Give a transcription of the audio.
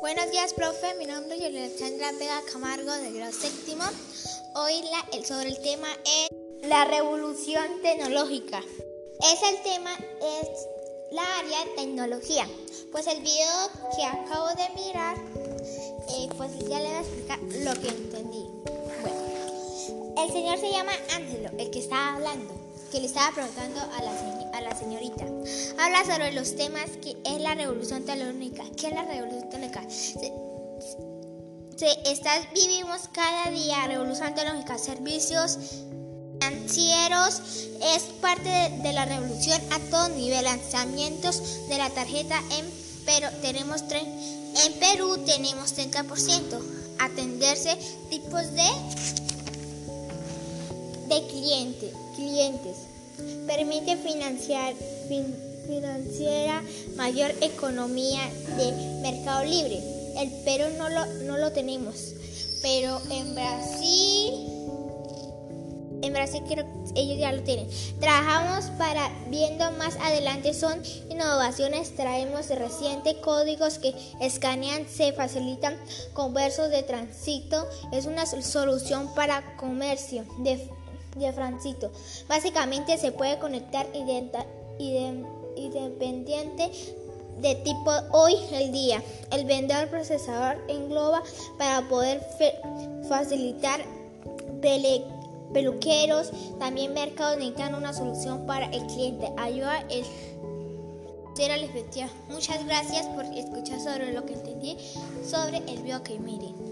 Buenos días, profe. Mi nombre es Alexandra Vega Camargo de grado séptimo. Hoy sobre el tema es la revolución tecnológica. Es el tema, es la área de tecnología. Pues el video que acabo de mirar, eh, pues ya le voy a explicar lo que entendí. Bueno, el señor se llama Ángelo, el que estaba hablando, que le estaba preguntando a la, la señorita. Habla sobre los temas que es la revolución tecnológica. ¿Qué es la revolución tecnológica? Se, vivimos cada día revolución tecnológica, servicios financieros es parte de, la revolución a todo nivel, lanzamientos de la tarjeta en pero tenemos en Perú tenemos 30%, atenderse tipos de de cliente, clientes, permite financiar financiera mayor economía de mercado libre. El Perú no lo, no lo tenemos, pero en Brasil, en Brasil creo que ellos ya lo tienen. Trabajamos para, viendo más adelante, son innovaciones, traemos reciente códigos que escanean, se facilitan conversos de tránsito, es una solución para comercio de, de Francito. Básicamente se puede conectar independiente de tipo hoy el día. El vendedor procesador engloba para poder facilitar peluqueros, también mercados necesitan una solución para el cliente. Ayuda el ser la efectiva. Muchas gracias por escuchar sobre lo que entendí sobre el miren.